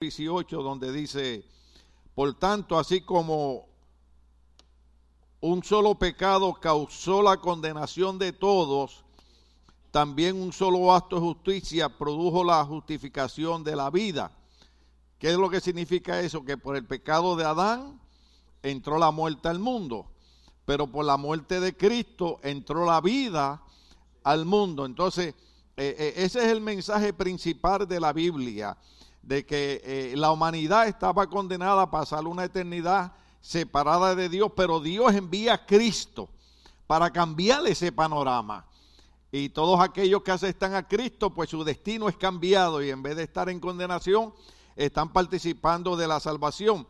18, donde dice, por tanto, así como un solo pecado causó la condenación de todos, también un solo acto de justicia produjo la justificación de la vida. ¿Qué es lo que significa eso? Que por el pecado de Adán entró la muerte al mundo, pero por la muerte de Cristo entró la vida al mundo. Entonces, eh, eh, ese es el mensaje principal de la Biblia, de que eh, la humanidad estaba condenada a pasar una eternidad separada de Dios, pero Dios envía a Cristo para cambiar ese panorama. Y todos aquellos que aceptan a Cristo, pues su destino es cambiado y en vez de estar en condenación, están participando de la salvación.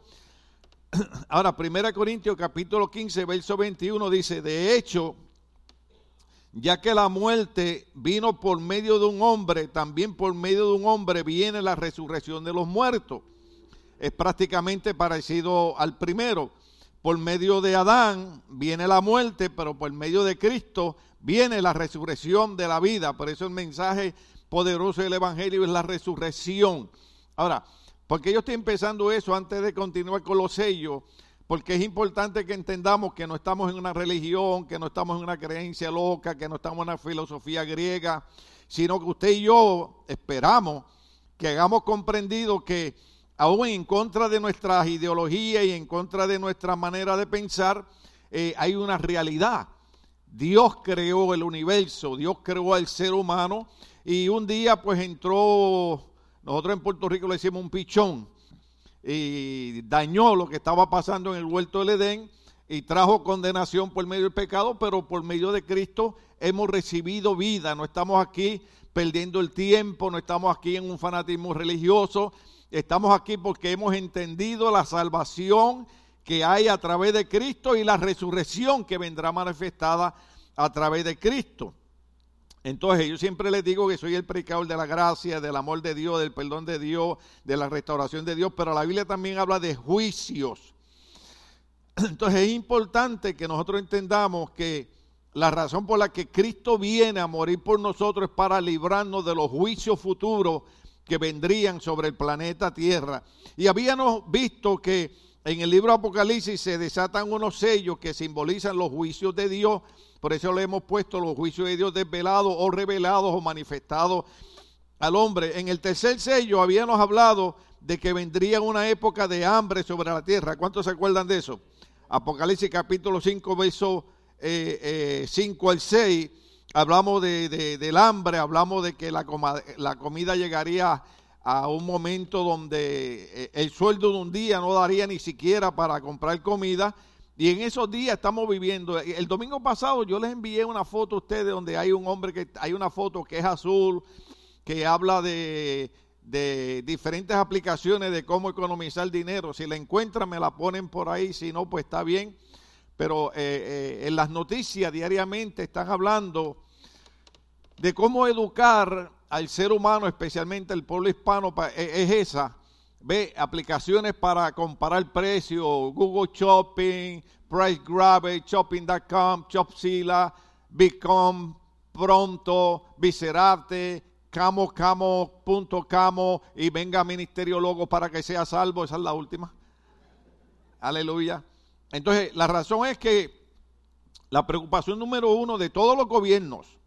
Ahora, 1 Corintios capítulo 15, verso 21 dice, de hecho, ya que la muerte vino por medio de un hombre, también por medio de un hombre viene la resurrección de los muertos. Es prácticamente parecido al primero. Por medio de Adán viene la muerte, pero por medio de Cristo viene la resurrección de la vida. Por eso el mensaje poderoso del Evangelio es la resurrección. Ahora, ¿por qué yo estoy empezando eso antes de continuar con los sellos? Porque es importante que entendamos que no estamos en una religión, que no estamos en una creencia loca, que no estamos en una filosofía griega, sino que usted y yo esperamos que hagamos comprendido que aún en contra de nuestras ideologías y en contra de nuestra manera de pensar, eh, hay una realidad. Dios creó el universo, Dios creó al ser humano y un día pues entró, nosotros en Puerto Rico le decimos un pichón, y dañó lo que estaba pasando en el huerto del Edén y trajo condenación por medio del pecado, pero por medio de Cristo hemos recibido vida. No estamos aquí perdiendo el tiempo, no estamos aquí en un fanatismo religioso, estamos aquí porque hemos entendido la salvación que hay a través de Cristo y la resurrección que vendrá manifestada a través de Cristo. Entonces yo siempre les digo que soy el predicador de la gracia, del amor de Dios, del perdón de Dios, de la restauración de Dios, pero la Biblia también habla de juicios. Entonces es importante que nosotros entendamos que la razón por la que Cristo viene a morir por nosotros es para librarnos de los juicios futuros que vendrían sobre el planeta Tierra. Y habíamos visto que en el libro Apocalipsis se desatan unos sellos que simbolizan los juicios de Dios por eso le hemos puesto los juicios de Dios desvelados o revelados o manifestados al hombre. En el tercer sello habíamos hablado de que vendría una época de hambre sobre la tierra. ¿Cuántos se acuerdan de eso? Apocalipsis capítulo 5, verso 5 eh, eh, al 6. Hablamos de, del hambre, hablamos de que la, la comida llegaría a un momento donde eh, el sueldo de un día no daría ni siquiera para comprar comida y en esos días estamos viviendo. El domingo pasado yo les envié una foto a ustedes donde hay un hombre que hay una foto que es azul, que habla de, diferentes aplicaciones de cómo economizar dinero. Si la encuentran, me la ponen por ahí. Si no, pues está bien. Pero eh, eh, en las noticias diariamente están hablando de cómo educar al ser humano, especialmente el pueblo hispano, e, es esa Ve aplicaciones para comparar precios, Google Shopping, Price Grabber, Shopping.com, Shopzilla, Bitcom, Pronto, Viserate, Camo, Camo, punto Camo y venga Ministerio Logo para que sea salvo. Esa es la última. Aleluya. Entonces, la razón es que la preocupación número uno de todos los gobiernos,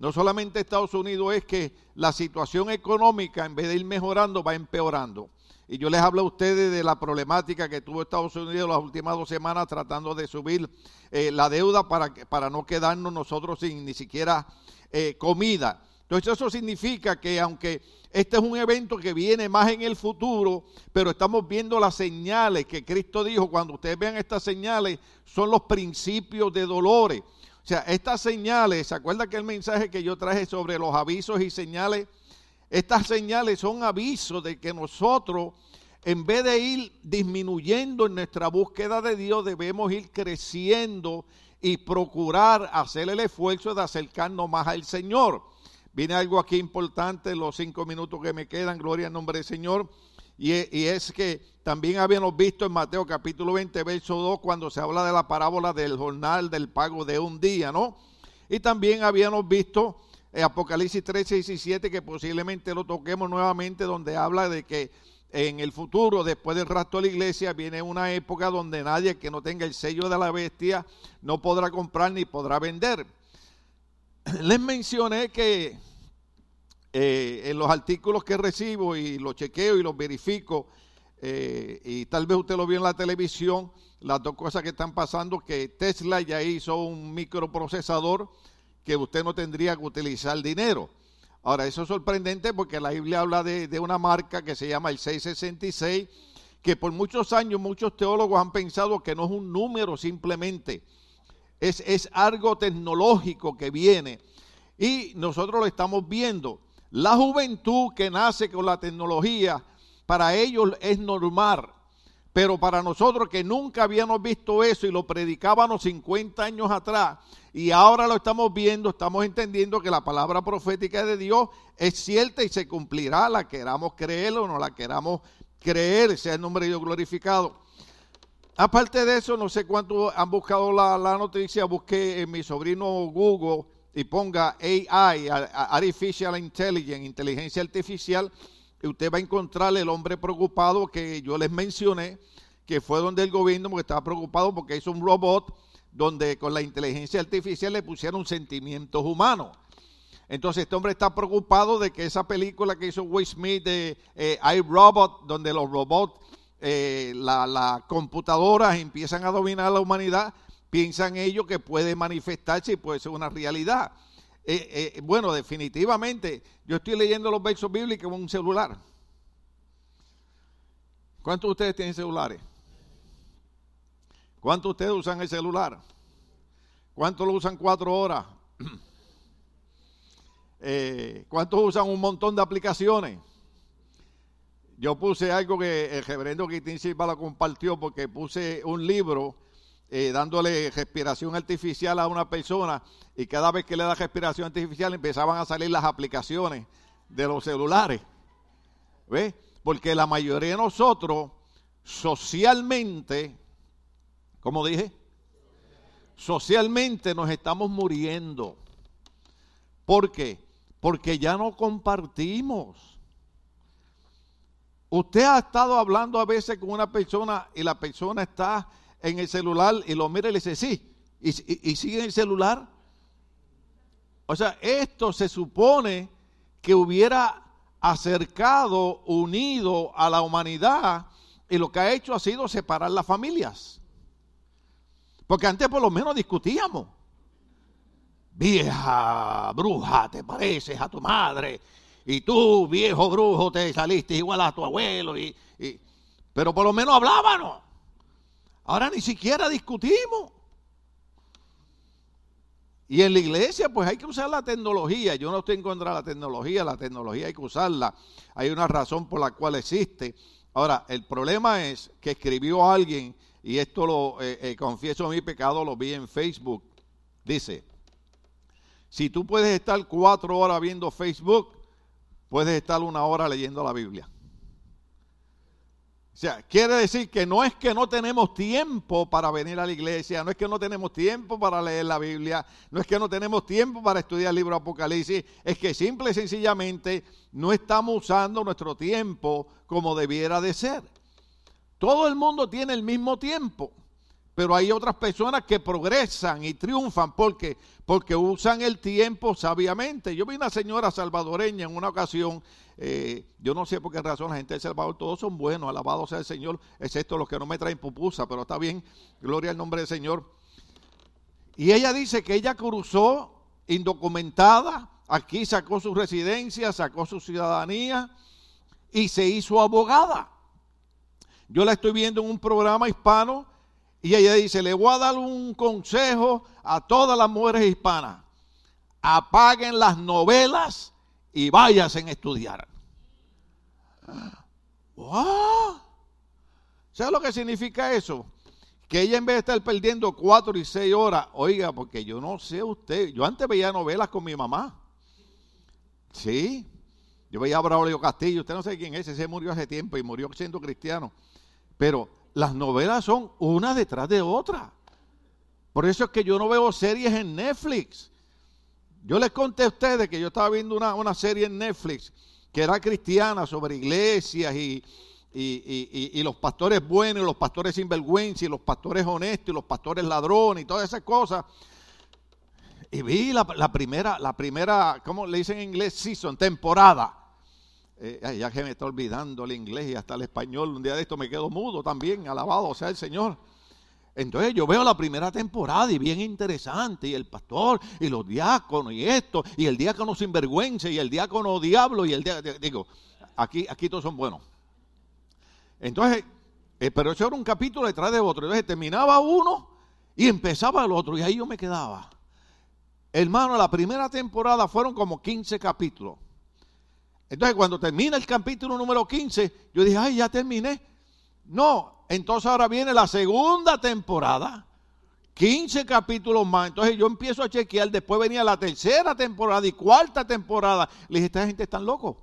no solamente Estados Unidos, es que la situación económica, en vez de ir mejorando, va empeorando. Y yo les hablo a ustedes de la problemática que tuvo Estados Unidos las últimas dos semanas tratando de subir eh, la deuda para, para no quedarnos nosotros sin ni siquiera eh, comida. Entonces eso significa que aunque este es un evento que viene más en el futuro, pero estamos viendo las señales que Cristo dijo, cuando ustedes vean estas señales, son los principios de dolores. O sea, estas señales, ¿se acuerda que el mensaje que yo traje sobre los avisos y señales? Estas señales son avisos de que nosotros, en vez de ir disminuyendo en nuestra búsqueda de Dios, debemos ir creciendo y procurar hacer el esfuerzo de acercarnos más al Señor. Viene algo aquí importante los cinco minutos que me quedan, gloria al nombre del Señor. Y, es que también habíamos visto en Mateo capítulo 20, verso 2, cuando se habla de la parábola del jornal del pago de un día, ¿no? Y también habíamos visto en Apocalipsis 13 y 17, que posiblemente lo toquemos nuevamente, donde habla de que en el futuro, después del rapto de la iglesia, viene una época donde nadie que no tenga el sello de la bestia no podrá comprar ni podrá vender. Les mencioné que eh, en los artículos que recibo y los chequeo y los verifico, eh, y tal vez usted lo vio en la televisión, las dos cosas que están pasando, que Tesla ya hizo un microprocesador que usted no tendría que utilizar dinero. Ahora, eso es sorprendente porque la Biblia habla de, una marca que se llama el 666, que por muchos años muchos teólogos han pensado que no es un número simplemente, es, es algo tecnológico que viene. Y nosotros lo estamos viendo. La juventud que nace con la tecnología, para ellos es normal. Pero para nosotros que nunca habíamos visto eso y lo predicábamos 50 años atrás y ahora lo estamos viendo, estamos entendiendo que la palabra profética de Dios es cierta y se cumplirá, la queramos creer o no la queramos creer, sea el nombre de Dios glorificado. Aparte de eso, no sé cuántos han buscado la, noticia, busqué en mi sobrino Google y ponga AI, Artificial Intelligence, inteligencia artificial, usted va a encontrar el hombre preocupado que yo les mencioné, que fue donde el gobierno estaba preocupado porque hizo un robot donde con la inteligencia artificial le pusieron sentimientos humanos. Entonces este hombre está preocupado de que esa película que hizo Will Smith de eh, iRobot, donde los robots, eh, las la computadoras empiezan a dominar la humanidad, piensan ellos que puede manifestarse y puede ser una realidad. Eh, eh, bueno, definitivamente, yo estoy leyendo los versos bíblicos en un celular. ¿Cuántos de ustedes tienen celulares? ¿Cuántos de ustedes usan el celular? ¿Cuántos lo usan cuatro horas? Eh, ¿Cuántos usan un montón de aplicaciones? Yo puse algo que el reverendo Quitín Silva lo compartió porque puse un libro eh, dándole respiración artificial a una persona y cada vez que le da respiración artificial empezaban a salir las aplicaciones de los celulares. ¿Ves? Porque la mayoría de nosotros socialmente, como dije, socialmente nos estamos muriendo. ¿Por qué? Porque ya no compartimos. Usted ha estado hablando a veces con una persona y la persona está en el celular y lo mira y le dice, sí, y, sigue en el celular. O sea, esto se supone que hubiera acercado, unido a la humanidad y lo que ha hecho ha sido separar las familias. Porque antes por lo menos discutíamos. Vieja bruja, te pareces a tu madre. Y tú, viejo brujo, te saliste igual a tu abuelo. Y, pero por lo menos hablábamos. Ahora ni siquiera discutimos. Y en la iglesia, pues hay que usar la tecnología. Yo no estoy en contra de la tecnología, la tecnología hay que usarla. Hay una razón por la cual existe. Ahora, el problema es que escribió alguien, y esto lo eh, eh, confieso mi pecado, lo vi en Facebook. Dice: Si tú puedes estar cuatro horas viendo Facebook, puedes estar una hora leyendo la Biblia. Sea, quiere decir que no es que no tenemos tiempo para venir a la iglesia, no es que no tenemos tiempo para leer la Biblia, no es que no tenemos tiempo para estudiar el libro Apocalipsis, es que simple y sencillamente no estamos usando nuestro tiempo como debiera de ser. Todo el mundo tiene el mismo tiempo, pero hay otras personas que progresan y triunfan porque porque usan el tiempo sabiamente. Yo vi una señora salvadoreña en una ocasión eh, yo no sé por qué razón la gente del Salvador, todos son buenos, alabado sea el Señor, excepto los que no me traen pupusa, pero está bien, gloria al nombre del Señor. Y ella dice que ella cruzó indocumentada, aquí sacó su residencia, sacó su ciudadanía y se hizo abogada. Yo la estoy viendo en un programa hispano y ella dice, le voy a dar un consejo a todas las mujeres hispanas. Apaguen las novelas y váyanse a estudiar. ¡Wow! ¿Sabes lo que significa eso? Que ella en vez de estar perdiendo cuatro y seis horas, oiga, porque yo no sé usted, yo antes veía novelas con mi mamá. Sí, yo veía a Braulio Castillo, usted no sabe quién es, ese murió hace tiempo y murió siendo cristiano. Pero las novelas son una detrás de otra. Por eso es que yo no veo series en Netflix. Yo les conté a ustedes que yo estaba viendo una, una serie en Netflix que era cristiana sobre iglesias y, y, y, los pastores buenos, y los pastores sinvergüenza, y los pastores honestos, y los pastores ladrones, y todas esas cosas. Y vi la, primera, la primera, ¿cómo le dicen en inglés? Season, temporada. Eh, ya que me está olvidando el inglés y hasta el español, un día de esto me quedo mudo también, alabado sea el Señor. Entonces yo veo la primera temporada y bien interesante, y el pastor, y los diáconos, y esto, y el diácono sinvergüenza, y el diácono diablo, y el diácono, digo, aquí, aquí todos son buenos. Entonces, eh, pero eso era un capítulo detrás de otro. Entonces terminaba uno y empezaba el otro. Y ahí yo me quedaba. Hermano, la primera temporada fueron como 15 capítulos. Entonces, cuando termina el capítulo número 15, yo dije, ay, ya terminé. No, entonces ahora viene la segunda temporada. 15 capítulos más. Entonces yo empiezo a chequear. Después venía la tercera temporada y cuarta temporada. Le dije, esta gente está loco.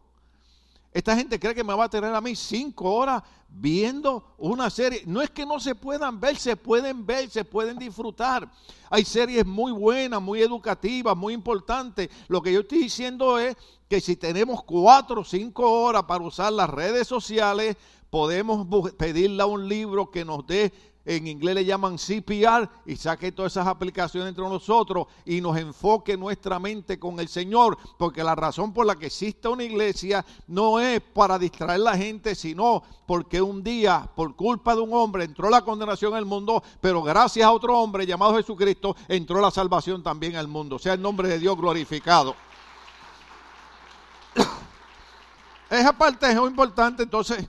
Esta gente cree que me va a tener a mí cinco horas viendo una serie. No es que no se puedan ver, se pueden ver, se pueden disfrutar. Hay series muy buenas, muy educativas, muy importantes. Lo que yo estoy diciendo es que si tenemos cuatro o cinco horas para usar las redes sociales, podemos pedirle a un libro que nos dé en inglés le llaman CPR, y saque todas esas aplicaciones entre nosotros y nos enfoque nuestra mente con el Señor, porque la razón por la que existe una iglesia no es para distraer a la gente, sino porque un día, por culpa de un hombre, entró la condenación al mundo, pero gracias a otro hombre llamado Jesucristo, entró la salvación también al mundo. Sea el nombre de Dios glorificado. Esa parte es muy importante, entonces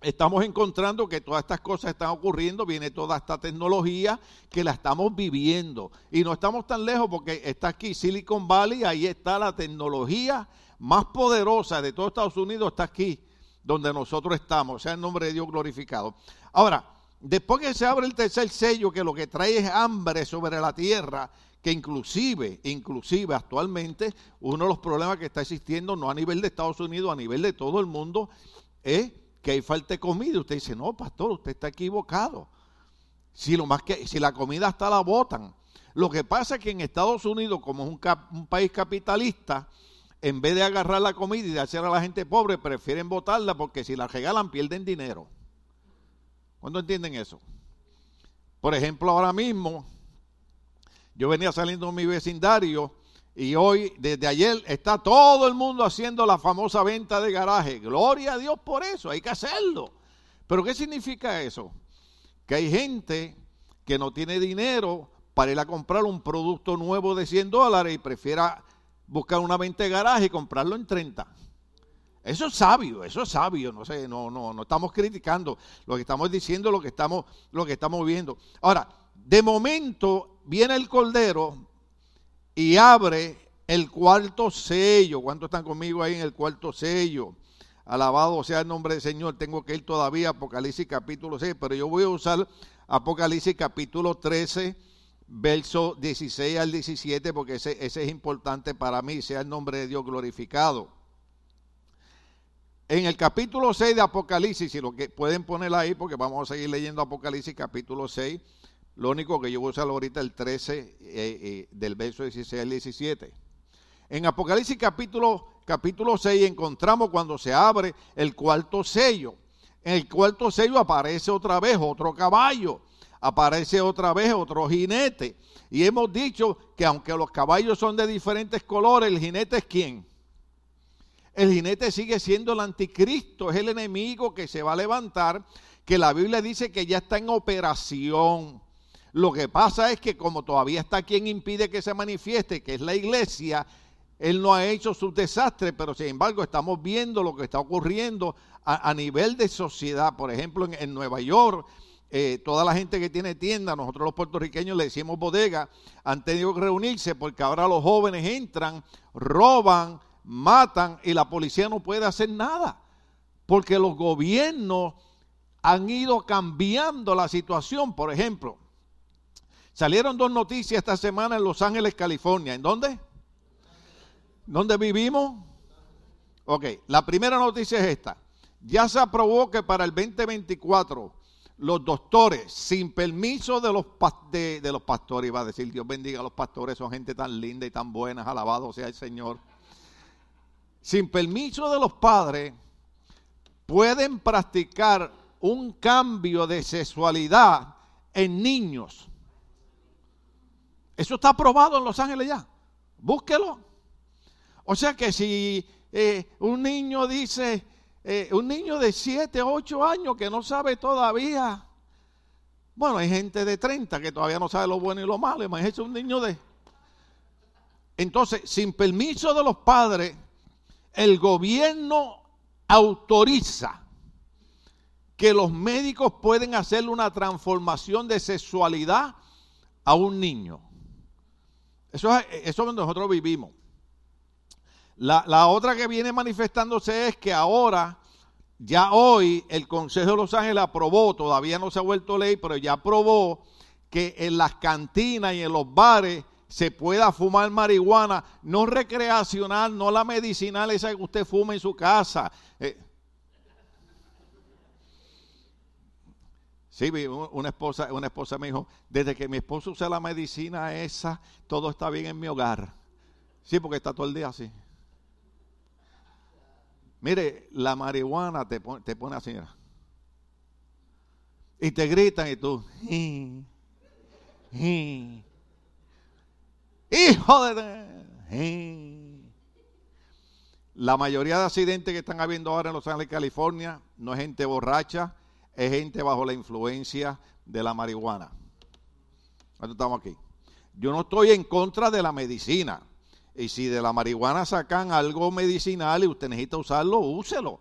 estamos encontrando que todas estas cosas están ocurriendo, viene toda esta tecnología que la estamos viviendo. Y no estamos tan lejos porque está aquí Silicon Valley, ahí está la tecnología más poderosa de todo Estados Unidos, está aquí donde nosotros estamos, sea el nombre de Dios glorificado. Ahora, después que se abre el tercer sello, que lo que trae es hambre sobre la tierra, que inclusive, inclusive actualmente, uno de los problemas que está existiendo, no a nivel de Estados Unidos, a nivel de todo el mundo, es que hay falta de comida. Usted dice, no, pastor, usted está equivocado. Si, lo más que, si la comida está la botan. Lo que pasa es que en Estados Unidos, como es un, país capitalista, en vez de agarrar la comida y de hacer a la gente pobre, prefieren botarla porque si la regalan pierden dinero. ¿Cuándo entienden eso? Por ejemplo, ahora mismo, yo venía saliendo de mi vecindario y hoy, desde ayer, está todo el mundo haciendo la famosa venta de garaje. Gloria a Dios por eso, hay que hacerlo. Pero ¿qué significa eso? Que hay gente que no tiene dinero para ir a comprar un producto nuevo de 100 dólares y prefiera buscar una venta de garaje y comprarlo en 30. Eso es sabio, eso es sabio, no sé, no, no, no estamos criticando, lo que estamos diciendo, lo que estamos, lo que estamos viendo. Ahora, de momento viene el cordero, y abre el cuarto sello. ¿Cuántos están conmigo ahí en el cuarto sello? Alabado sea el nombre del Señor. Tengo que ir todavía a Apocalipsis capítulo 6, pero yo voy a usar Apocalipsis capítulo 13, verso 16 al 17, porque ese, ese es importante para mí. Sea el nombre de Dios glorificado. En el capítulo 6 de Apocalipsis, si lo que pueden ponerla ahí, porque vamos a seguir leyendo Apocalipsis capítulo 6, lo único que yo voy a usar ahorita el 13 eh, eh, del verso 16 al 17. En Apocalipsis capítulo, capítulo 6 encontramos cuando se abre el cuarto sello. En el cuarto sello aparece otra vez otro caballo, aparece otra vez otro jinete. Y hemos dicho que aunque los caballos son de diferentes colores, el jinete es quién? El jinete sigue siendo el anticristo, es el enemigo que se va a levantar, que la Biblia dice que ya está en operación. Lo que pasa es que como todavía está quien impide que se manifieste, que es la iglesia, él no ha hecho sus desastres, pero sin embargo estamos viendo lo que está ocurriendo a, nivel de sociedad. Por ejemplo, en, Nueva York, eh, toda la gente que tiene tienda, nosotros los puertorriqueños le decimos bodega, han tenido que reunirse porque ahora los jóvenes entran, roban, matan y la policía no puede hacer nada. Porque los gobiernos han ido cambiando la situación. Por ejemplo, Salieron dos noticias esta semana en Los Ángeles, California. ¿En dónde? ¿Dónde vivimos? Ok, la primera noticia es esta. Ya se aprobó que para el 2024 los doctores, sin permiso de los, de, los pastores, iba a decir Dios bendiga a los pastores, son gente tan linda y tan buena, alabado sea el Señor. Sin permiso de los padres, pueden practicar un cambio de sexualidad en niños. Eso está aprobado en Los Ángeles ya. Búsquelo. O sea que si eh, un niño dice, eh, un niño de 7, 8 años que no sabe todavía, bueno, hay gente de 30 que todavía no sabe lo bueno y lo malo, imagínese un niño de... Entonces, sin permiso de los padres, el gobierno autoriza que los médicos pueden hacerle una transformación de sexualidad a un niño. Eso es, eso donde nosotros vivimos. La, la, otra que viene manifestándose es que ahora, ya hoy, el Consejo de Los Ángeles aprobó, todavía no se ha vuelto ley, pero ya aprobó que en las cantinas y en los bares se pueda fumar marihuana, no recreacional, no la medicinal, esa que usted fuma en su casa. Eh, Sí, una esposa, una esposa me dijo, desde que mi esposo usa la medicina esa, todo está bien en mi hogar. Sí, porque está todo el día así. Mire, la marihuana te pone, te pone así. Y te gritan y tú. Hijo de... La mayoría de accidentes que están habiendo ahora en Los Ángeles, California, no es gente borracha, es gente bajo la influencia de la marihuana. estamos aquí? Yo no estoy en contra de la medicina. Y si de la marihuana sacan algo medicinal y usted necesita usarlo, úselo.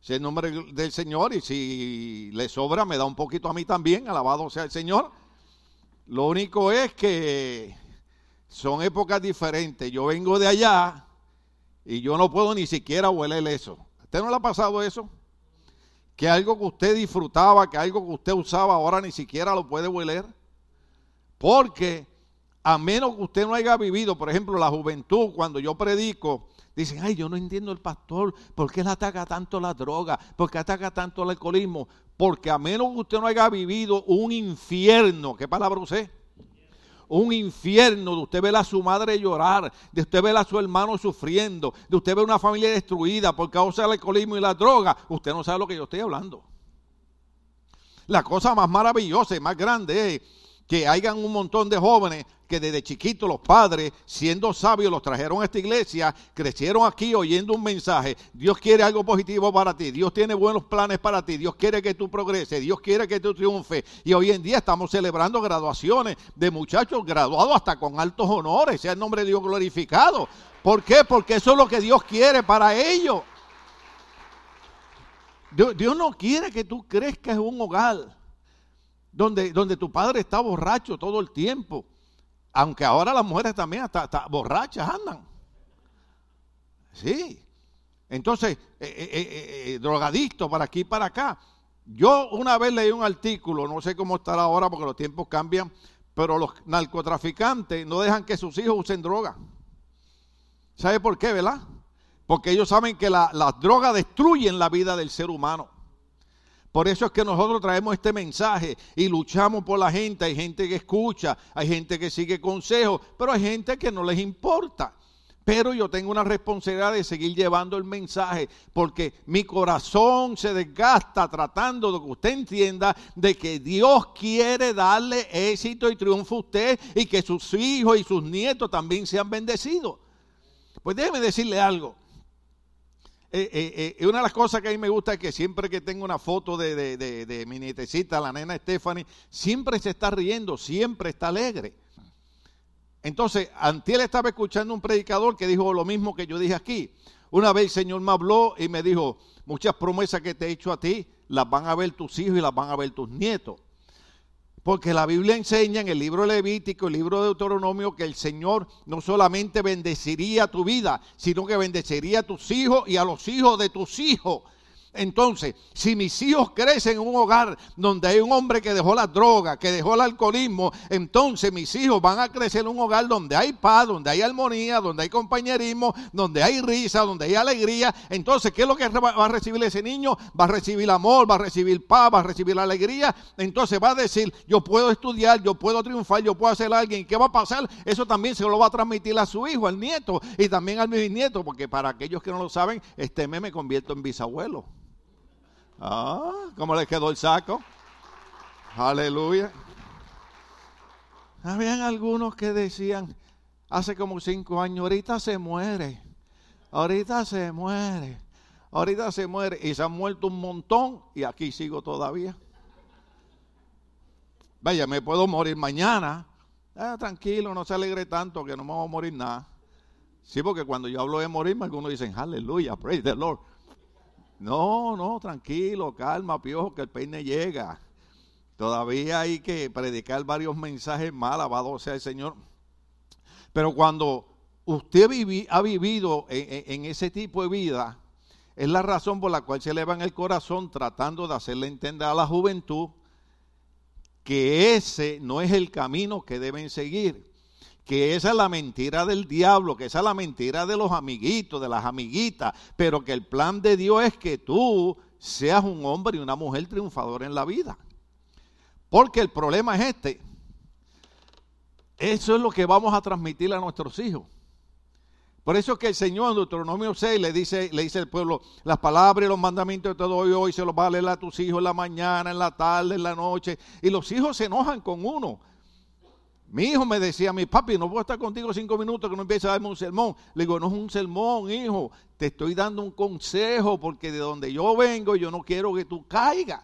Si es el nombre del Señor y si le sobra, me da un poquito a mí también, alabado sea el Señor. Lo único es que son épocas diferentes. Yo vengo de allá y yo no puedo ni siquiera hueler eso. ¿A usted no le ha pasado eso? Que algo que usted disfrutaba, que algo que usted usaba, ahora ni siquiera lo puede hueler. Porque a menos que usted no haya vivido, por ejemplo, la juventud, cuando yo predico, dicen, ay, yo no entiendo el pastor, ¿por qué él ataca tanto la droga? ¿Por qué ataca tanto el alcoholismo? Porque a menos que usted no haya vivido un infierno, ¿qué palabra usted? Un infierno de usted ver a su madre llorar, de usted ver a su hermano sufriendo, de usted ver una familia destruida por causa del alcoholismo y la droga, usted no sabe lo que yo estoy hablando. La cosa más maravillosa y más grande es que hayan un montón de jóvenes que desde chiquitos los padres, siendo sabios, los trajeron a esta iglesia, crecieron aquí oyendo un mensaje. Dios quiere algo positivo para ti, Dios tiene buenos planes para ti, Dios quiere que tú progreses, Dios quiere que tú triunfes. Y hoy en día estamos celebrando graduaciones de muchachos graduados hasta con altos honores, sea el nombre de Dios glorificado. ¿Por qué? Porque eso es lo que Dios quiere para ellos. Dios, no quiere que tú crezcas en un hogar donde, donde tu padre está borracho todo el tiempo. Aunque ahora las mujeres también hasta, borrachas andan. Sí. Entonces, eh, eh, eh, drogadicto para aquí y para acá. Yo una vez leí un artículo, no sé cómo estará ahora porque los tiempos cambian, pero los narcotraficantes no dejan que sus hijos usen droga. ¿Sabe por qué, verdad? Porque ellos saben que las drogas destruyen la vida del ser humano. Por eso es que nosotros traemos este mensaje y luchamos por la gente. Hay gente que escucha, hay gente que sigue consejos, pero hay gente que no les importa. Pero yo tengo una responsabilidad de seguir llevando el mensaje porque mi corazón se desgasta tratando de que usted entienda de que Dios quiere darle éxito y triunfo a usted y que sus hijos y sus nietos también sean bendecidos. Pues déjeme decirle algo. Eh, eh, eh, una de las cosas que a mí me gusta es que siempre que tengo una foto de, mi nietecita, la nena Stephanie, siempre se está riendo, siempre está alegre. Entonces, Antiel estaba escuchando un predicador que dijo lo mismo que yo dije aquí. Una vez el Señor me habló y me dijo, muchas promesas que te he hecho a ti, las van a ver tus hijos y las van a ver tus nietos. Porque la Biblia enseña en el libro Levítico, el libro de Deuteronomio, que el Señor no solamente bendeciría tu vida, sino que bendeciría a tus hijos y a los hijos de tus hijos. Entonces, si mis hijos crecen en un hogar donde hay un hombre que dejó la droga, que dejó el alcoholismo, entonces mis hijos van a crecer en un hogar donde hay paz, donde hay armonía, donde hay compañerismo, donde hay risa, donde hay alegría. Entonces, ¿qué es lo que va a recibir ese niño? Va a recibir amor, va a recibir paz, va a recibir alegría. Entonces va a decir, yo puedo estudiar, yo puedo triunfar, yo puedo hacer alguien. ¿Qué va a pasar? Eso también se lo va a transmitir a su hijo, al nieto y también al bisnieto, porque para aquellos que no lo saben, este mes me convierto en bisabuelo. Ah, ¿cómo le quedó el saco? Aleluya. Habían algunos que decían, hace como cinco años, ahorita se muere, ahorita se muere, ahorita se muere. Y se han muerto un montón y aquí sigo todavía. Vaya, me puedo morir mañana. Ah, tranquilo, no se alegre tanto que no me voy a morir nada. Sí, porque cuando yo hablo de morirme, algunos dicen, aleluya, praise the Lord. No, no, tranquilo, calma, piojo, que el peine llega. Todavía hay que predicar varios mensajes más, alabado sea el Señor. Pero cuando usted ha vivido en, ese tipo de vida, es la razón por la cual se eleva en el corazón tratando de hacerle entender a la juventud que ese no es el camino que deben seguir, que esa es la mentira del diablo, que esa es la mentira de los amiguitos, de las amiguitas, pero que el plan de Dios es que tú seas un hombre y una mujer triunfador en la vida. Porque el problema es este. Eso es lo que vamos a transmitir a nuestros hijos. Por eso es que el Señor en Deuteronomio 6 le dice, le dice al pueblo, las palabras y los mandamientos que te doy hoy se los va a leer a tus hijos en la mañana, en la tarde, en la noche. Y los hijos se enojan con uno. Mi hijo me decía, mi papi, no puedo estar contigo cinco minutos que no empiece a darme un sermón. Le digo, no es un sermón, hijo, te estoy dando un consejo porque de donde yo vengo yo no quiero que tú caigas.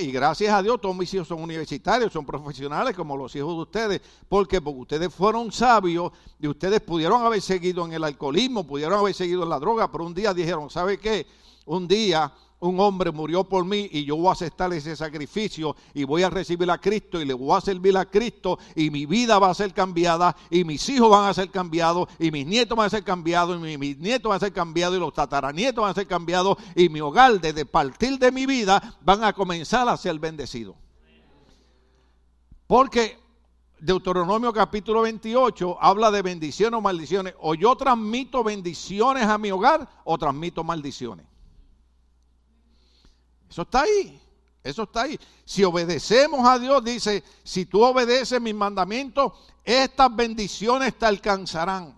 Y gracias a Dios, todos mis hijos son universitarios, son profesionales como los hijos de ustedes. porque Porque ustedes fueron sabios y ustedes pudieron haber seguido en el alcoholismo, pudieron haber seguido en la droga, pero un día dijeron, ¿sabe qué? Un día un hombre murió por mí y yo voy a aceptar ese sacrificio y voy a recibir a Cristo y le voy a servir a Cristo y mi vida va a ser cambiada y mis hijos van a ser cambiados y mis nietos van a ser cambiados y mis nietos van a ser cambiados y los tataranietos van a ser cambiados y mi hogar desde partir de mi vida van a comenzar a ser bendecidos. Porque Deuteronomio capítulo 28 habla de bendiciones o maldiciones. O yo transmito bendiciones a mi hogar o transmito maldiciones. Eso está ahí. Eso está ahí. Si obedecemos a Dios, dice, si tú obedeces mis mandamientos, estas bendiciones te alcanzarán.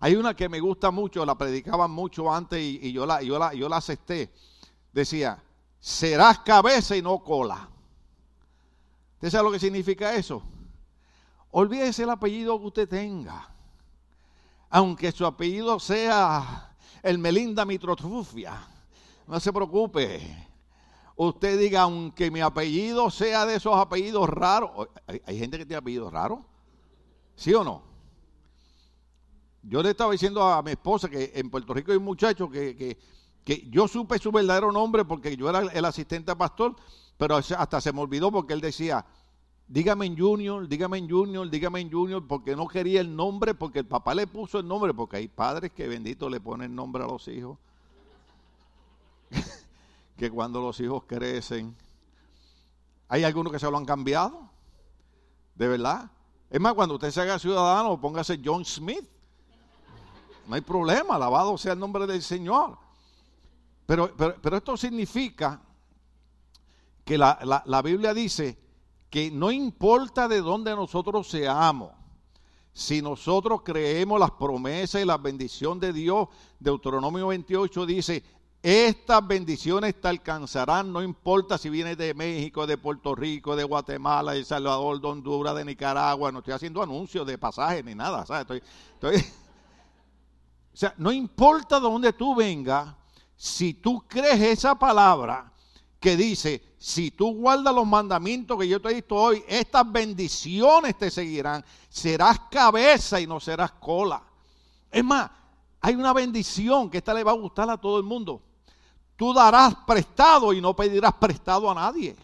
Hay una que me gusta mucho, la predicaban mucho antes y, yo, la, yo, la, yo la acepté. Decía, serás cabeza y no cola. ¿Usted sabe lo que significa eso? Olvídese el apellido que usted tenga. Aunque su apellido sea el Melinda Mitrotrufia no se preocupe. Usted diga, aunque mi apellido sea de esos apellidos raros. ¿Hay, gente que tiene apellidos raros? ¿Sí o no? Yo le estaba diciendo a mi esposa que en Puerto Rico hay un muchacho que, yo supe su verdadero nombre porque yo era el asistente pastor, pero hasta se me olvidó porque él decía, dígame en Junior, dígame en Junior, dígame en Junior, porque no quería el nombre, porque el papá le puso el nombre, porque hay padres que bendito le ponen nombre a los hijos. que cuando los hijos crecen, hay algunos que se lo han cambiado, de verdad. Es más, cuando usted se haga ciudadano, póngase John Smith. No hay problema, alabado sea el nombre del Señor. Pero, pero, esto significa que la, la Biblia dice que no importa de dónde nosotros seamos, si nosotros creemos las promesas y la bendición de Dios, Deuteronomio 28 dice, estas bendiciones te alcanzarán, no importa si vienes de México, de Puerto Rico, de Guatemala, de Salvador, de Honduras, de Nicaragua. No estoy haciendo anuncios de pasajes ni nada. ¿sabes? o sea, no importa de dónde tú vengas, si tú crees esa palabra que dice, si tú guardas los mandamientos que yo te he visto hoy, estas bendiciones te seguirán. Serás cabeza y no serás cola. Es más, hay una bendición que esta le va a gustar a todo el mundo tú darás prestado y no pedirás prestado a nadie.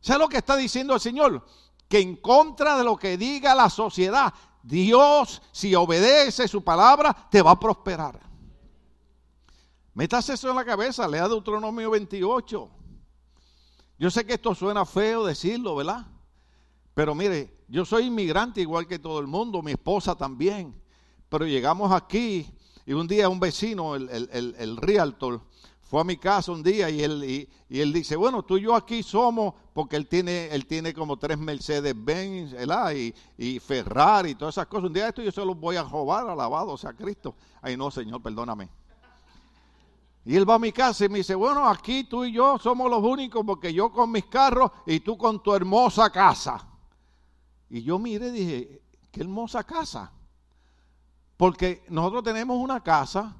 ¿Sabes lo que está diciendo el Señor? Que en contra de lo que diga la sociedad, Dios, si obedece su palabra, te va a prosperar. Metas eso en la cabeza, lea Deuteronomio 28. Yo sé que esto suena feo decirlo, ¿verdad? Pero mire, yo soy inmigrante igual que todo el mundo, mi esposa también. Pero llegamos aquí y un día un vecino, el, el, el realtor, fue a mi casa un día y él, y, él dice, bueno, tú y yo aquí somos, porque él tiene, él tiene como tres Mercedes-Benz, y, y Ferrari y todas esas cosas. Un día esto yo se los voy a robar, alabado sea Cristo. Ay, no, Señor, perdóname. Y él va a mi casa y me dice, bueno, aquí tú y yo somos los únicos porque yo con mis carros y tú con tu hermosa casa. Y yo miré y dije, qué hermosa casa. Porque nosotros tenemos una casa,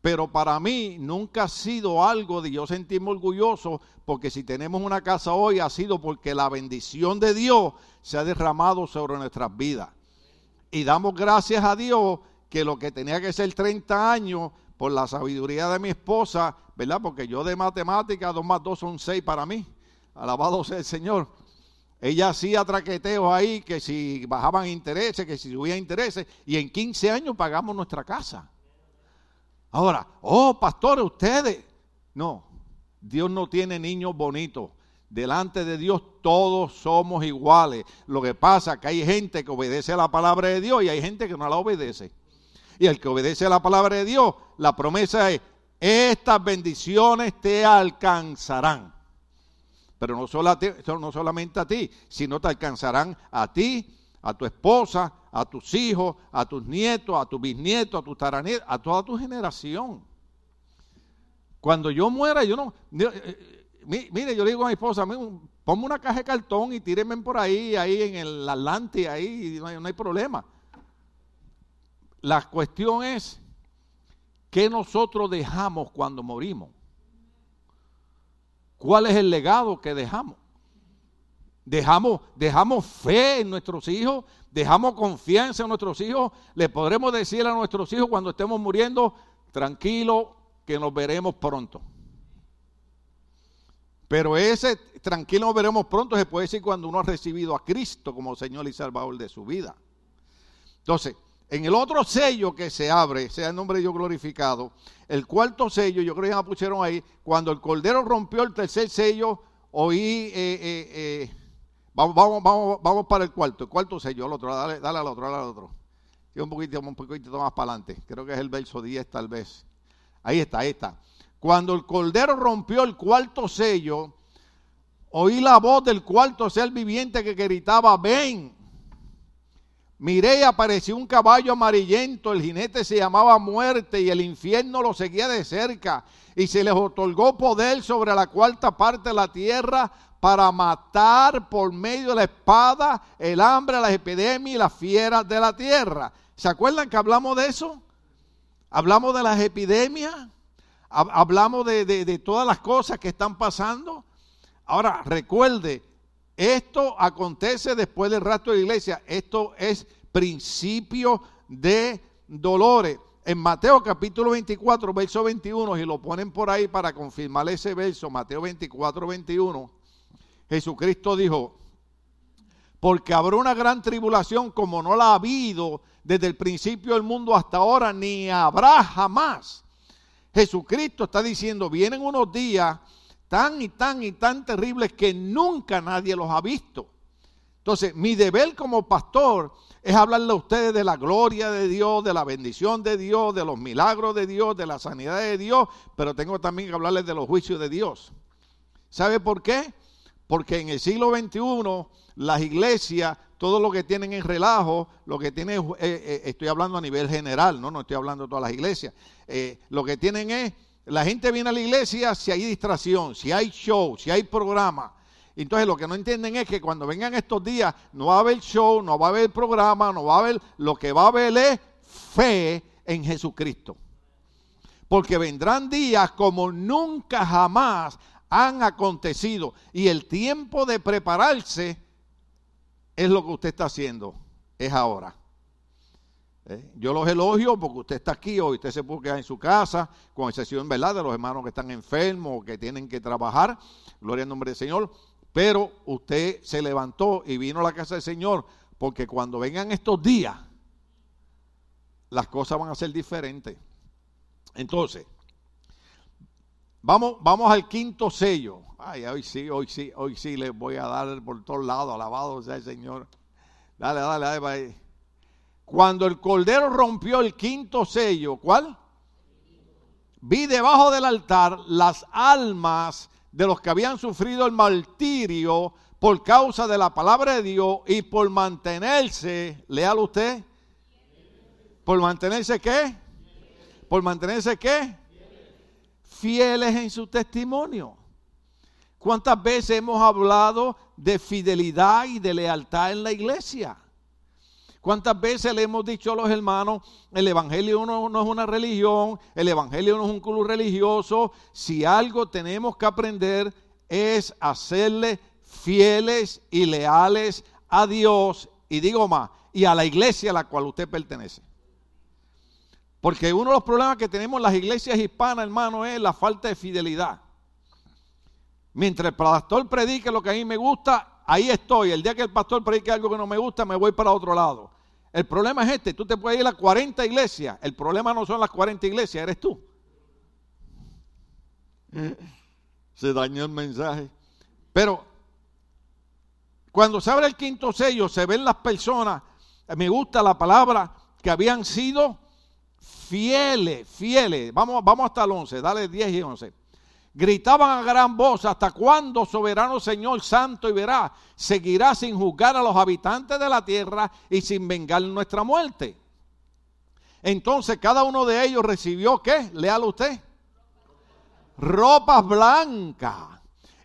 pero para mí nunca ha sido algo de yo sentirme orgulloso, porque si tenemos una casa hoy ha sido porque la bendición de Dios se ha derramado sobre nuestras vidas. Y damos gracias a Dios que lo que tenía que ser 30 años, por la sabiduría de mi esposa, ¿verdad? Porque yo de matemáticas, 2 más 2 son 6 para mí. Alabado sea el Señor. Ella hacía traqueteos ahí, que si bajaban intereses, que si subían intereses, y en 15 años pagamos nuestra casa. Ahora, oh, pastores, ustedes. No, Dios no tiene niños bonitos. Delante de Dios todos somos iguales. Lo que pasa es que hay gente que obedece a la palabra de Dios y hay gente que no la obedece. Y el que obedece a la palabra de Dios, la promesa es, estas bendiciones te alcanzarán. Pero no, no solamente a ti, sino te alcanzarán a ti, a tu esposa, a tus hijos, a tus nietos, a tus bisnietos, a tus taranietos, a toda tu generación. Cuando yo muera, yo no... Eh, mire, yo le digo a mi esposa, ponme una caja de cartón y tírenme por ahí, ahí en el Atlante, ahí, hay, no hay problema. La cuestión es, ¿qué nosotros dejamos cuando morimos? ¿Cuál es el legado que dejamos? Dejamos, dejamos fe en nuestros hijos, dejamos confianza en nuestros hijos. Le podremos decir a nuestros hijos cuando estemos muriendo, tranquilo, que nos veremos pronto. Pero ese tranquilo nos veremos pronto se puede decir cuando uno ha recibido a Cristo como Señor y Salvador de su vida. Entonces, en el otro sello que se abre, sea el nombre de Dios glorificado, el cuarto sello, yo creo que ya pusieron ahí, cuando el Cordero rompió el tercer sello, oí, eh, eh, eh, vamos, vamos, vamos, vamos para el cuarto, el cuarto sello, al otro, dale, dale al otro, dale al otro. un poquito, un poquito más para adelante, creo que es el verso 10 tal vez. Ahí está, ahí está. Cuando el Cordero rompió el cuarto sello, oí la voz del cuarto ser viviente que gritaba, ven. Miré y apareció un caballo amarillento, el jinete se llamaba muerte y el infierno lo seguía de cerca y se les otorgó poder sobre la cuarta parte de la tierra para matar por medio de la espada el hambre, las epidemias y las fieras de la tierra. ¿Se acuerdan que hablamos de eso? Hablamos de las epidemias, hablamos de, de todas las cosas que están pasando. Ahora, recuerde, esto acontece después del rastro de la iglesia. Esto es principio de dolores. En Mateo capítulo 24, verso 21, y lo ponen por ahí para confirmar ese verso, Mateo 24, 21, Jesucristo dijo, porque habrá una gran tribulación como no la ha habido desde el principio del mundo hasta ahora, ni habrá jamás. Jesucristo está diciendo, vienen unos días tan y tan y tan terribles que nunca nadie los ha visto. Entonces, mi deber como pastor es hablarle a ustedes de la gloria de Dios, de la bendición de Dios, de los milagros de Dios, de la sanidad de Dios, pero tengo también que hablarles de los juicios de Dios. ¿Sabe por qué? Porque en el siglo XXI las iglesias, todo lo que tienen en relajo, lo que tienen, eh, eh, estoy hablando a nivel general, no, no estoy hablando de todas las iglesias, eh, lo que tienen es la gente viene a la iglesia si hay distracción, si hay show, si hay programa. Entonces lo que no entienden es que cuando vengan estos días no va a haber show, no va a haber programa, no va a haber, lo que va a haber es fe en Jesucristo. Porque vendrán días como nunca jamás han acontecido. Y el tiempo de prepararse es lo que usted está haciendo, es ahora. ¿Eh? Yo los elogio porque usted está aquí hoy, usted se puede quedar en su casa, con excepción ¿verdad? de los hermanos que están enfermos o que tienen que trabajar, gloria al nombre del Señor, pero usted se levantó y vino a la casa del Señor porque cuando vengan estos días, las cosas van a ser diferentes. Entonces, vamos, vamos al quinto sello. Ay, hoy sí, hoy sí, hoy sí les voy a dar por todos lados, alabado sea el Señor. Dale, dale, dale, dale. Cuando el cordero rompió el quinto sello, ¿cuál? Vi debajo del altar las almas de los que habían sufrido el martirio por causa de la palabra de Dios y por mantenerse, léalo usted, por mantenerse qué? Por mantenerse qué? Fieles en su testimonio. ¿Cuántas veces hemos hablado de fidelidad y de lealtad en la iglesia? ¿Cuántas veces le hemos dicho a los hermanos, el Evangelio no, no, es una religión, el Evangelio no es un club religioso? Si algo tenemos que aprender es hacerle fieles y leales a Dios, y digo más, y a la iglesia a la cual usted pertenece. Porque uno de los problemas que tenemos en las iglesias hispanas, hermano, es la falta de fidelidad. Mientras el pastor predique lo que a mí me gusta, ahí estoy. El día que el pastor predique algo que no me gusta, me voy para otro lado. El problema es este, tú te puedes ir a 40 iglesias. El problema no son las 40 iglesias, eres tú. Se dañó el mensaje. Pero cuando se abre el quinto sello, se ven las personas, me gusta la palabra, que habían sido fieles, fieles. Vamos, vamos hasta el 11, dale 10 y 11. Gritaban a gran voz, ¿hasta cuándo, soberano Señor, santo y verá, seguirá sin juzgar a los habitantes de la tierra y sin vengar nuestra muerte? Entonces cada uno de ellos recibió, ¿qué? Léalo usted. Ropas blancas.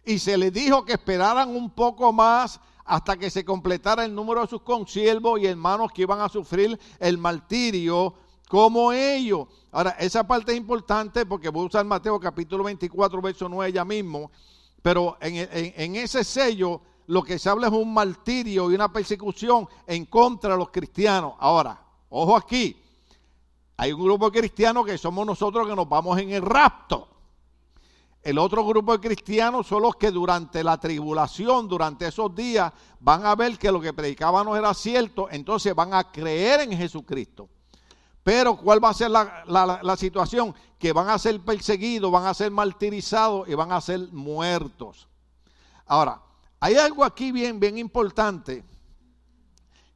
Y se les dijo que esperaran un poco más hasta que se completara el número de sus consiervos y hermanos que iban a sufrir el martirio como ellos. Ahora, esa parte es importante porque voy a usar Mateo capítulo 24, verso 9 ya mismo, pero en, ese sello lo que se habla es un martirio y una persecución en contra de los cristianos. Ahora, ojo aquí, hay un grupo de cristianos que somos nosotros que nos vamos en el rapto. El otro grupo de cristianos son los que durante la tribulación, durante esos días, van a ver que lo que predicaban no era cierto, entonces van a creer en Jesucristo. Pero ¿cuál va a ser la, situación? Que van a ser perseguidos, van a ser martirizados y van a ser muertos. Ahora, hay algo aquí bien, bien importante,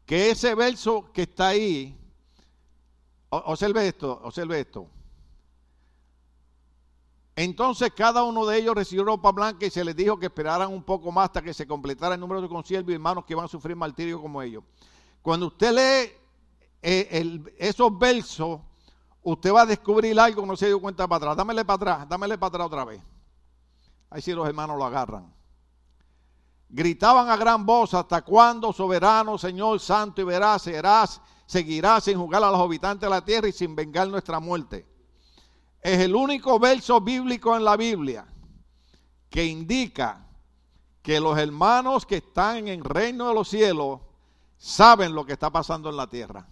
que ese verso que está ahí, observe esto, observe esto. Entonces cada uno de ellos recibió ropa blanca y se les dijo que esperaran un poco más hasta que se completara el número de conciervos y hermanos que iban a sufrir martirio como ellos. Cuando usted lee eh, esos versos, usted va a descubrir algo que no se dio cuenta para atrás. Dámele para atrás, dámele para atrás otra vez. Ahí sí los hermanos lo agarran. Gritaban a gran voz, ¿hasta cuándo, soberano, Señor, santo y veraz, serás, seguirás sin jugar a los habitantes de la tierra y sin vengar nuestra muerte? es el único verso bíblico en la Biblia que indica que los hermanos que están en el reino de los cielos saben lo que está pasando en la tierra.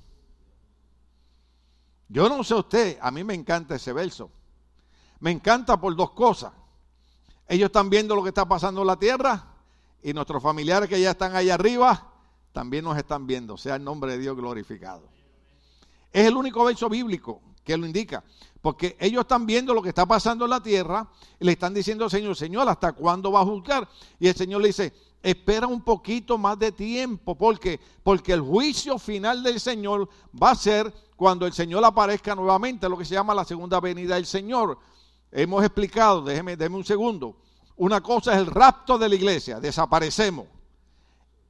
Yo no sé usted, a mí me encanta ese verso. Me encanta por dos cosas. Ellos están viendo lo que está pasando en la tierra y nuestros familiares que ya están allá arriba también nos están viendo. Sea el nombre de Dios glorificado. Es el único verso bíblico que lo indica. Porque ellos están viendo lo que está pasando en la tierra y le están diciendo al Señor, Señor, ¿hasta cuándo va a juzgar? Y el Señor le dice, espera un poquito más de tiempo, porque porque el juicio final del Señor va a ser cuando el Señor aparezca nuevamente, lo que se llama la segunda venida del Señor. Hemos explicado, déjeme, déjeme un segundo. Una cosa es el rapto de la iglesia, desaparecemos.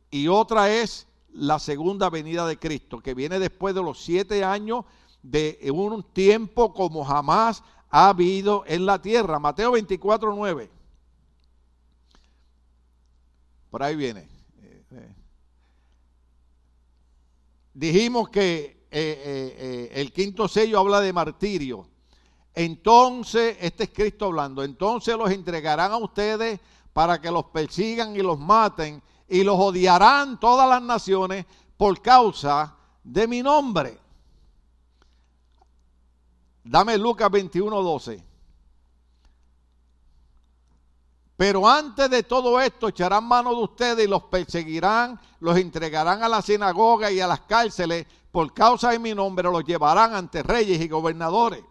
Y otra es la segunda venida de Cristo, que viene después de los siete años de un tiempo como jamás ha habido en la tierra. Mateo 24, 9. Por ahí viene. Dijimos que eh, eh, eh, el quinto sello habla de martirio. Entonces, este es Cristo hablando, entonces los entregarán a ustedes para que los persigan y los maten y los odiarán todas las naciones por causa de mi nombre. Dame Lucas 21, 12. Pero antes de todo esto echarán mano de ustedes y los perseguirán, los entregarán a la sinagoga y a las cárceles por causa de mi nombre, los llevarán ante reyes y gobernadores.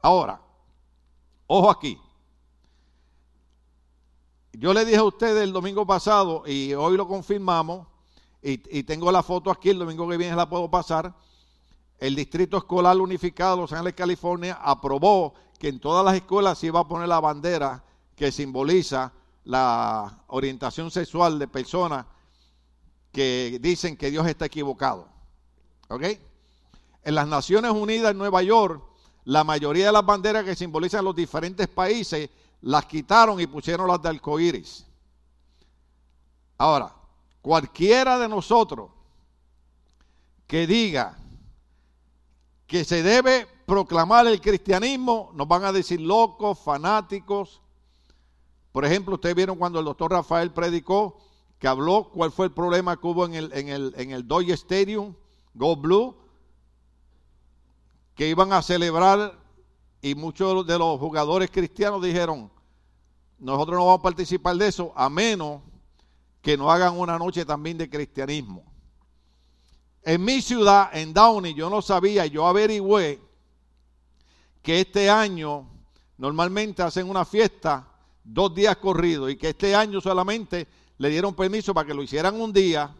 Ahora, ojo aquí. Yo le dije a ustedes el domingo pasado y hoy lo confirmamos y, tengo la foto aquí, el domingo que viene la puedo pasar el Distrito Escolar Unificado de Los Ángeles, California, aprobó que en todas las escuelas se iba a poner la bandera que simboliza la orientación sexual de personas que dicen que Dios está equivocado. ¿Ok? En las Naciones Unidas en Nueva York, la mayoría de las banderas que simbolizan los diferentes países las quitaron y pusieron las de arcoíris. Ahora, cualquiera de nosotros que diga que se debe proclamar el cristianismo, nos van a decir locos, fanáticos. Por ejemplo, ustedes vieron cuando el doctor Rafael predicó que habló cuál fue el problema que hubo en el, en Dodge Stadium, Go Blue, que iban a celebrar y muchos de los jugadores cristianos dijeron, nosotros no vamos a participar de eso a menos que no hagan una noche también de cristianismo. En mi ciudad, en Downey, yo no sabía, yo averigüé que este año normalmente hacen una fiesta dos días corridos y que este año solamente le dieron permiso para que lo hicieran un día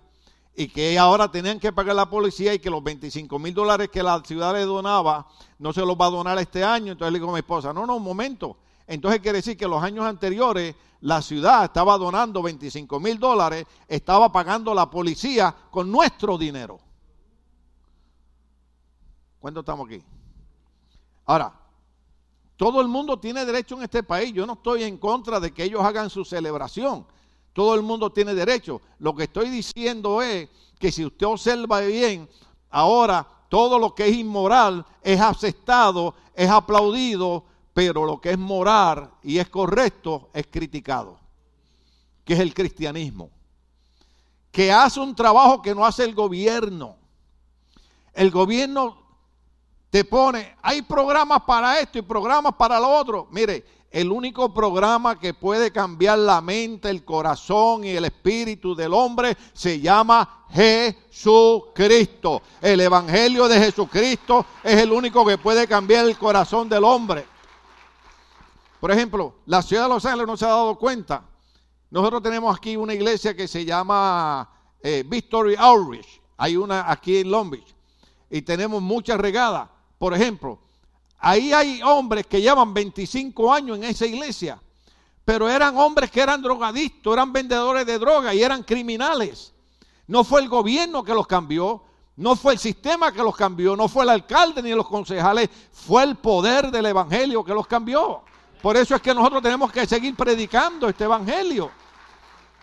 y que ahora tenían que pagar la policía y que los 25 mil dólares que la ciudad le donaba no se los va a donar este año. Entonces le digo a mi esposa, no, no, un momento. Entonces quiere decir que los años anteriores la ciudad estaba donando 25 mil dólares, estaba pagando la policía con nuestro dinero. ¿Cuánto estamos aquí? Ahora, todo el mundo tiene derecho en este país. Yo no estoy en contra de que ellos hagan su celebración. Todo el mundo tiene derecho. Lo que estoy diciendo es que si usted observa bien, ahora todo lo que es inmoral es aceptado, es aplaudido, pero lo que es moral y es correcto es criticado, que es el cristianismo, que hace un trabajo que no hace el gobierno. El gobierno te pone, hay programas para esto y programas para lo otro. Mire, el único programa que puede cambiar la mente, el corazón y el espíritu del hombre se llama Jesucristo. El Evangelio de Jesucristo es el único que puede cambiar el corazón del hombre. Por ejemplo, la ciudad de Los Ángeles no se ha dado cuenta. Nosotros tenemos aquí una iglesia que se llama eh, Victory Outreach. Hay una aquí en Long Beach. Y tenemos muchas regadas. Por ejemplo, Ahí hay hombres que llevan 25 años en esa iglesia, pero eran hombres que eran drogadictos, eran vendedores de droga y eran criminales. No fue el gobierno que los cambió, no fue el sistema que los cambió, no fue el alcalde ni los concejales, fue el poder del evangelio que los cambió. Por eso es que nosotros tenemos que seguir predicando este evangelio.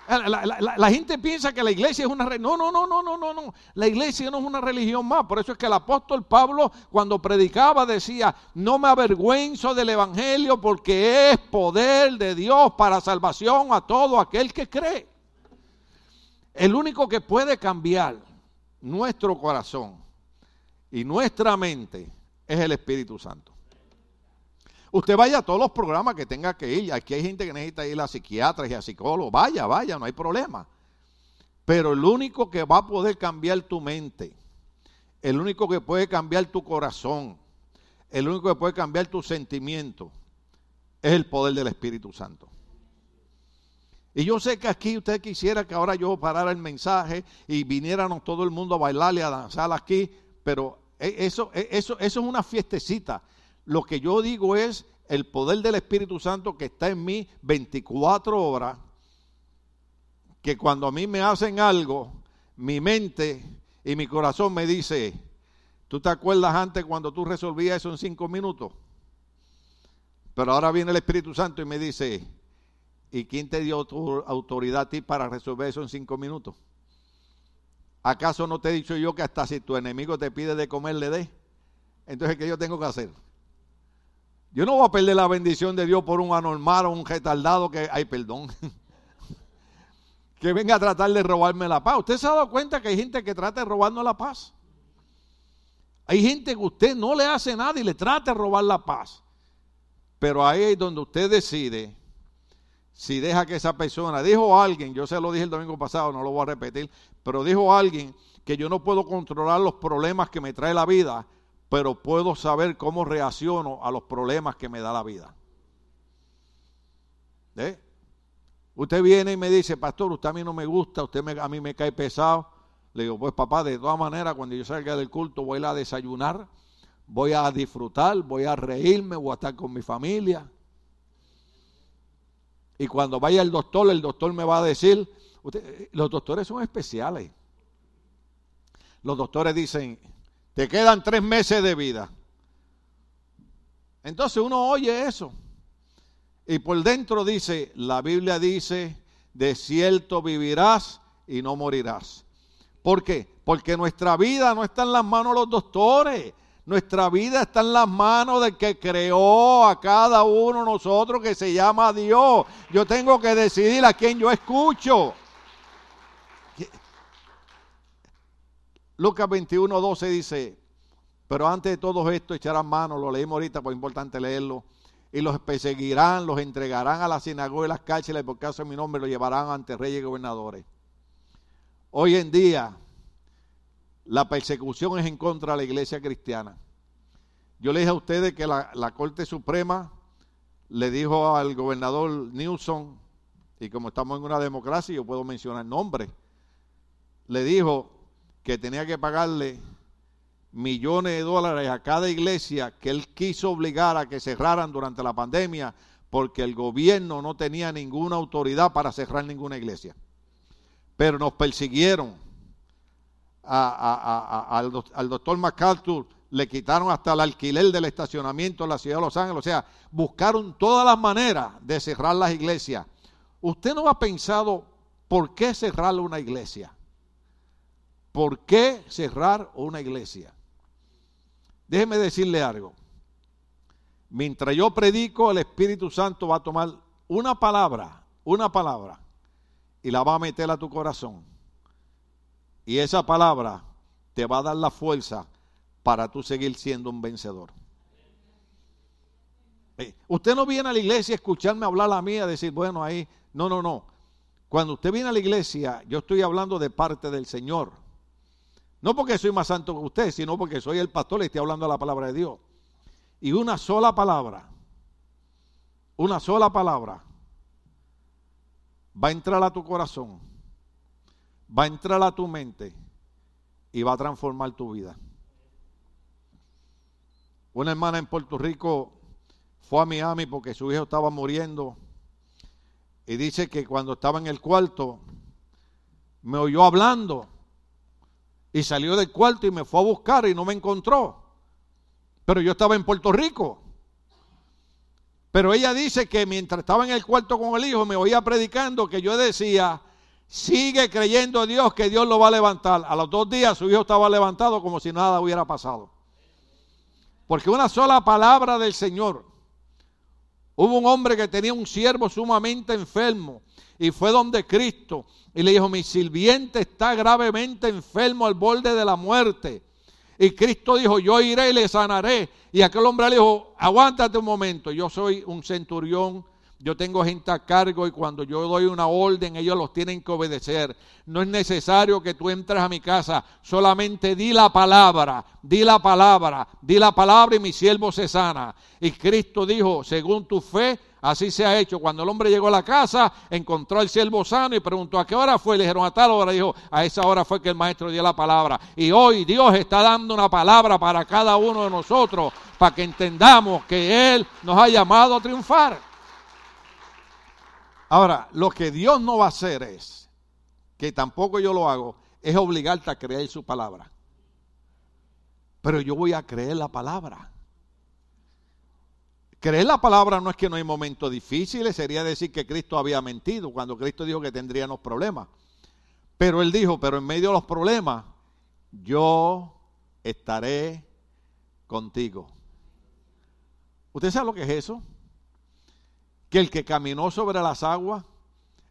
La, gente piensa que la iglesia es una religión. No, no, no, no, no, no. La iglesia no es una religión más. Por eso es que el apóstol Pablo, cuando predicaba, decía: No me avergüenzo del evangelio porque es poder de Dios para salvación a todo aquel que cree. El único que puede cambiar nuestro corazón y nuestra mente es el Espíritu Santo. Usted vaya a todos los programas que tenga que ir. Aquí hay gente que necesita ir a psiquiatras y a psicólogos. Vaya, vaya, no hay problema. Pero el único que va a poder cambiar tu mente, el único que puede cambiar tu corazón, el único que puede cambiar tus sentimientos, es el poder del Espíritu Santo. Y yo sé que aquí usted quisiera que ahora yo parara el mensaje y viniéramos todo el mundo a bailar y a danzar aquí, pero e, eso, e, eso, eso es una fiestecita. Lo que yo digo es el poder del Espíritu Santo que está en mí 24 horas, que cuando a mí me hacen algo, mi mente y mi corazón me dice, ¿tú te acuerdas antes cuando tú resolvías eso en cinco minutos? Pero ahora viene el Espíritu Santo y me dice, ¿y quién te dio tu autoridad a ti para resolver eso en cinco minutos? ¿Acaso no te he dicho yo que hasta si tu enemigo te pide de comer, le dé? Entonces, ¿qué yo tengo que hacer? Yo no voy a perder la bendición de Dios por un anormal o un retardado que, ay, perdón, que venga a tratar de robarme la paz. ¿Usted se ha dado cuenta que hay gente que trata de robarnos la paz? Hay gente que usted no le hace nada y le trata de robar la paz. Pero ahí es donde usted decide si deja que esa persona, dijo alguien, yo se lo dije el domingo pasado, no lo voy a repetir, pero dijo alguien que yo no puedo controlar los problemas que me trae la vida, pero puedo saber cómo reacciono a los problemas que me da la vida. ¿Eh? Usted viene y me dice, pastor, usted a mí no me gusta, usted a mí me cae pesado. Le digo, pues papá, de todas maneras, cuando yo salga del culto voy a ir a desayunar, voy a disfrutar, voy a reírme, voy a estar con mi familia. Y cuando vaya el doctor, el doctor me va a decir, los doctores son especiales. Los doctores dicen, te quedan tres meses de vida. Entonces uno oye eso. Y por dentro dice, la Biblia dice, de cierto vivirás y no morirás. ¿Por qué? Porque nuestra vida no está en las manos de los doctores. Nuestra vida está en las manos del que creó a cada uno de nosotros que se llama Dios. Yo tengo que decidir a quién yo escucho. Lucas 21, 12 dice, pero antes de todo esto echarán mano, lo leímos ahorita, pues es importante leerlo, y los perseguirán, los entregarán a la sinagoga y las cárceles, por caso de mi nombre, lo llevarán ante reyes y gobernadores. Hoy en día, la persecución es en contra de la iglesia cristiana. Yo le dije a ustedes que la, la Corte Suprema le dijo al gobernador Newsom, y como estamos en una democracia, yo puedo mencionar nombres, le dijo que tenía que pagarle millones de dólares a cada iglesia que él quiso obligar a que cerraran durante la pandemia porque el gobierno no tenía ninguna autoridad para cerrar ninguna iglesia. Pero nos persiguieron. al, doctor MacArthur le quitaron hasta el alquiler del estacionamiento en la ciudad de Los Ángeles. O sea, buscaron todas las maneras de cerrar las iglesias. Usted no ha pensado por qué cerrar una iglesia. ¿Por qué cerrar una iglesia? Déjeme decirle algo. Mientras yo predico, el Espíritu Santo va a tomar una palabra, una palabra, y la va a meter a tu corazón. Y esa palabra te va a dar la fuerza para tú seguir siendo un vencedor. Eh, usted no viene a la iglesia a escucharme hablar a mí, decir, bueno, ahí, no, no, no. Cuando usted viene a la iglesia, yo estoy hablando de parte del Señor. No porque soy más santo que usted, sino porque soy el pastor y estoy hablando la palabra de Dios. Y una sola palabra, una sola palabra, va a entrar a tu corazón, va a entrar a tu mente y va a transformar tu vida. Una hermana en Puerto Rico fue a Miami porque su hijo estaba muriendo y dice que cuando estaba en el cuarto me oyó hablando y salió del cuarto y me fue a buscar y no me encontró. Pero yo estaba en Puerto Rico. Pero ella dice que mientras estaba en el cuarto con el hijo me oía predicando que yo decía, sigue creyendo a Dios que Dios lo va a levantar. A los dos días su hijo estaba levantado como si nada hubiera pasado. Porque una sola palabra del Señor. Hubo un hombre que tenía un siervo sumamente enfermo y fue donde Cristo y le dijo, mi sirviente está gravemente enfermo al borde de la muerte. Y Cristo dijo, yo iré y le sanaré. Y aquel hombre le dijo, aguántate un momento, yo soy un centurión yo tengo gente a cargo y cuando yo doy una orden, ellos los tienen que obedecer. No es necesario que tú entres a mi casa, solamente di la palabra, di la palabra, di la palabra y mi siervo se sana. Y Cristo dijo, según tu fe, así se ha hecho. Cuando el hombre llegó a la casa, encontró al siervo sano y preguntó a qué hora fue. Le dijeron a tal hora. Dijo, a esa hora fue que el maestro dio la palabra. Y hoy Dios está dando una palabra para cada uno de nosotros, para que entendamos que Él nos ha llamado a triunfar. Ahora, lo que Dios no va a hacer es, que tampoco yo lo hago, es obligarte a creer su palabra. Pero yo voy a creer la palabra. Creer la palabra no es que no hay momentos difíciles, sería decir que Cristo había mentido cuando Cristo dijo que tendríamos problemas. Pero Él dijo, pero en medio de los problemas, yo estaré contigo. ¿Usted sabe lo que es eso? Que el que caminó sobre las aguas,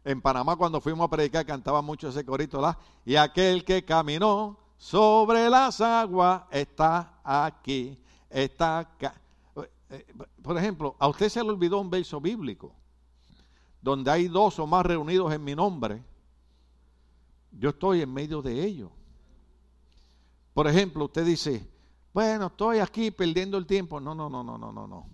en Panamá cuando fuimos a predicar cantaba mucho ese corito, ¿la? y aquel que caminó sobre las aguas está aquí, está acá. Eh, por ejemplo, a usted se le olvidó un verso bíblico, donde hay dos o más reunidos en mi nombre, yo estoy en medio de ellos. Por ejemplo, usted dice, bueno, estoy aquí perdiendo el tiempo. No, no, no, no, no, no, no.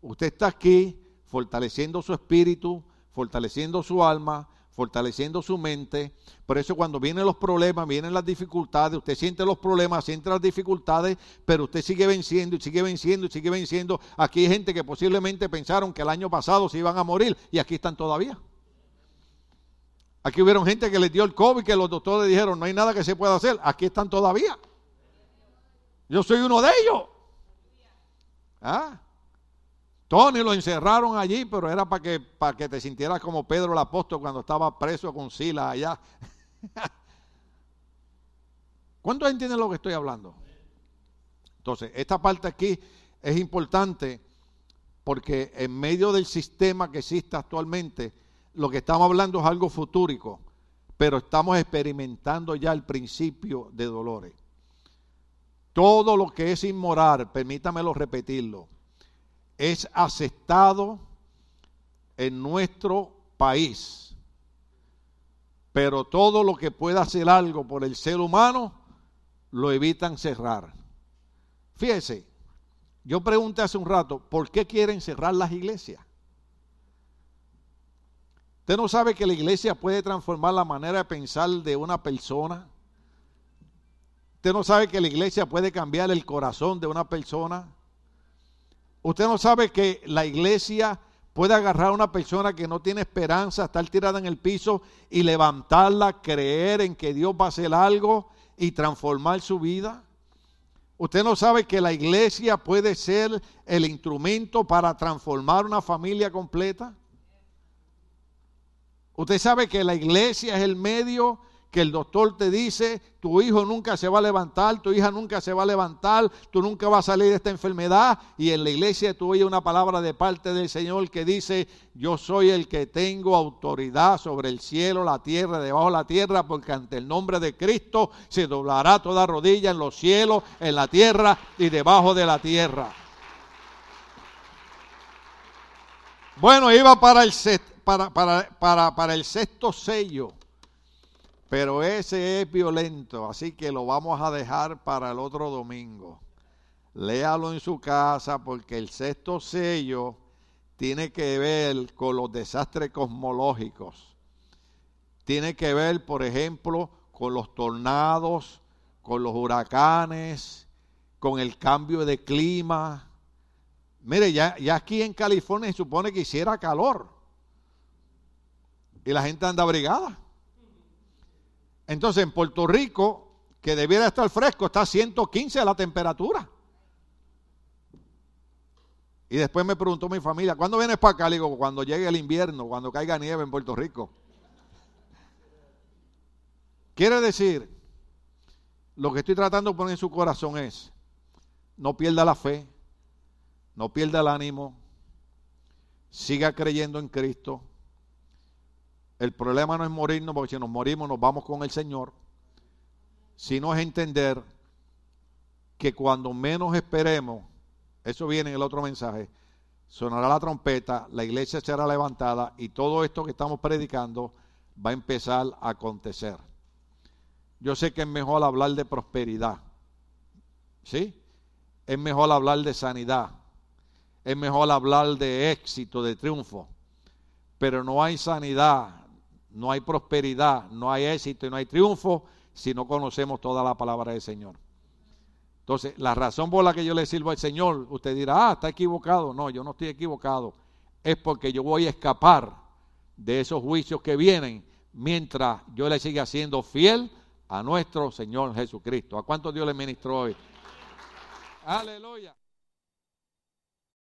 Usted está aquí fortaleciendo su espíritu, fortaleciendo su alma, fortaleciendo su mente. Por eso cuando vienen los problemas, vienen las dificultades, usted siente los problemas, siente las dificultades, pero usted sigue venciendo y sigue venciendo y sigue venciendo. Aquí hay gente que posiblemente pensaron que el año pasado se iban a morir y aquí están todavía. Aquí hubieron gente que les dio el COVID, que los doctores dijeron, no hay nada que se pueda hacer. Aquí están todavía. Yo soy uno de ellos. ¿Ah? Tony lo encerraron allí, pero era para que, para que te sintieras como Pedro el apóstol cuando estaba preso con Silas allá. ¿Cuántos entienden lo que estoy hablando? Entonces, esta parte aquí es importante porque en medio del sistema que existe actualmente, lo que estamos hablando es algo futúrico, pero estamos experimentando ya el principio de dolores. Todo lo que es inmoral, permítamelo repetirlo, es aceptado en nuestro país. Pero todo lo que pueda hacer algo por el ser humano, lo evitan cerrar. Fíjese, yo pregunté hace un rato, ¿por qué quieren cerrar las iglesias? ¿Usted no sabe que la iglesia puede transformar la manera de pensar de una persona? ¿Usted no sabe que la iglesia puede cambiar el corazón de una persona? Usted no sabe que la iglesia puede agarrar a una persona que no tiene esperanza, estar tirada en el piso y levantarla, creer en que Dios va a hacer algo y transformar su vida. Usted no sabe que la iglesia puede ser el instrumento para transformar una familia completa. Usted sabe que la iglesia es el medio que el doctor te dice, tu hijo nunca se va a levantar, tu hija nunca se va a levantar, tú nunca vas a salir de esta enfermedad. Y en la iglesia tú oyes una palabra de parte del Señor que dice, yo soy el que tengo autoridad sobre el cielo, la tierra, debajo de la tierra, porque ante el nombre de Cristo se doblará toda rodilla en los cielos, en la tierra y debajo de la tierra. Bueno, iba para el, para, para, para, para el sexto sello. Pero ese es violento, así que lo vamos a dejar para el otro domingo. Léalo en su casa porque el sexto sello tiene que ver con los desastres cosmológicos. Tiene que ver, por ejemplo, con los tornados, con los huracanes, con el cambio de clima. Mire, ya, ya aquí en California se supone que hiciera calor. Y la gente anda abrigada. Entonces en Puerto Rico, que debiera estar fresco, está a 115 la temperatura. Y después me preguntó mi familia, ¿cuándo vienes para acá? Le digo, cuando llegue el invierno, cuando caiga nieve en Puerto Rico. Quiere decir, lo que estoy tratando de poner en su corazón es, no pierda la fe, no pierda el ánimo, siga creyendo en Cristo, el problema no es morirnos, porque si nos morimos nos vamos con el Señor, sino es entender que cuando menos esperemos, eso viene en el otro mensaje, sonará la trompeta, la iglesia será levantada y todo esto que estamos predicando va a empezar a acontecer. Yo sé que es mejor hablar de prosperidad, ¿sí? Es mejor hablar de sanidad, es mejor hablar de éxito, de triunfo, pero no hay sanidad, no hay prosperidad, no hay éxito y no hay triunfo si no conocemos toda la palabra del Señor. Entonces, la razón por la que yo le sirvo al Señor, usted dirá, ah, está equivocado. No, yo no estoy equivocado. Es porque yo voy a escapar de esos juicios que vienen mientras yo le siga siendo fiel a nuestro Señor Jesucristo. ¿A cuánto Dios le ministró hoy? Aleluya.